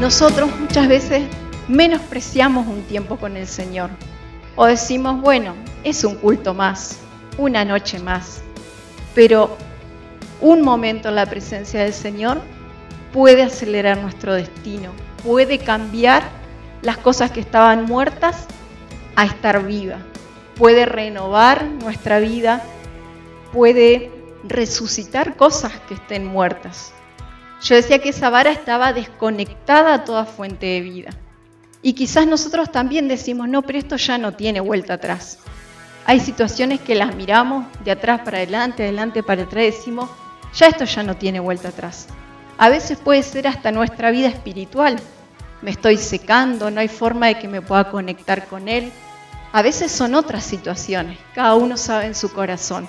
nosotros muchas veces menospreciamos un tiempo con el Señor. O decimos, bueno, es un culto más, una noche más. Pero un momento en la presencia del Señor puede acelerar nuestro destino, puede cambiar las cosas que estaban muertas a estar vivas, puede renovar nuestra vida, puede resucitar cosas que estén muertas. Yo decía que esa vara estaba desconectada a toda fuente de vida. Y quizás nosotros también decimos, no, pero esto ya no tiene vuelta atrás. Hay situaciones que las miramos de atrás para adelante, adelante para atrás, y decimos, ya esto ya no tiene vuelta atrás. A veces puede ser hasta nuestra vida espiritual. Me estoy secando, no hay forma de que me pueda conectar con Él. A veces son otras situaciones, cada uno sabe en su corazón.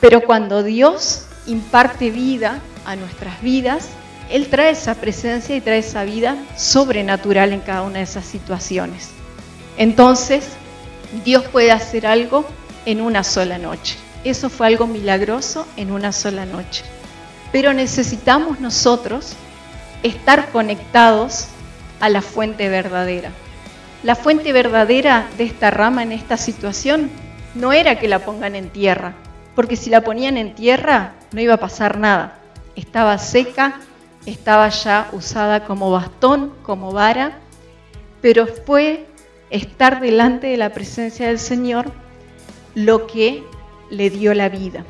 Pero cuando Dios imparte vida a nuestras vidas, Él trae esa presencia y trae esa vida sobrenatural en cada una de esas situaciones. Entonces, Dios puede hacer algo en una sola noche. Eso fue algo milagroso en una sola noche. Pero necesitamos nosotros estar conectados a la fuente verdadera. La fuente verdadera de esta rama en esta situación no era que la pongan en tierra, porque si la ponían en tierra no iba a pasar nada. Estaba seca, estaba ya usada como bastón, como vara, pero fue estar delante de la presencia del Señor lo que le dio la vida.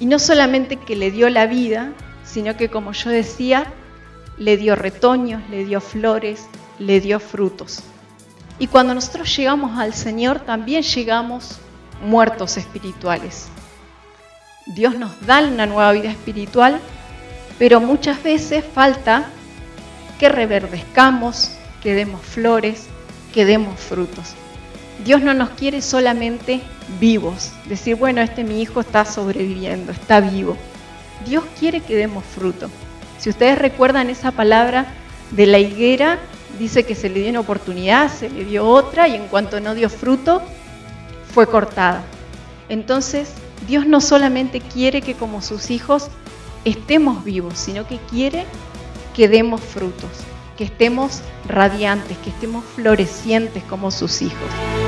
Y no solamente que le dio la vida, sino que como yo decía, le dio retoños, le dio flores, le dio frutos. Y cuando nosotros llegamos al Señor, también llegamos muertos espirituales. Dios nos da una nueva vida espiritual, pero muchas veces falta que reverdezcamos, que demos flores, que demos frutos. Dios no nos quiere solamente vivos, decir, bueno, este mi hijo está sobreviviendo, está vivo. Dios quiere que demos fruto. Si ustedes recuerdan esa palabra de la higuera, dice que se le dio una oportunidad, se le dio otra y en cuanto no dio fruto, fue cortada. Entonces, Dios no solamente quiere que como sus hijos estemos vivos, sino que quiere que demos frutos, que estemos radiantes, que estemos florecientes como sus hijos.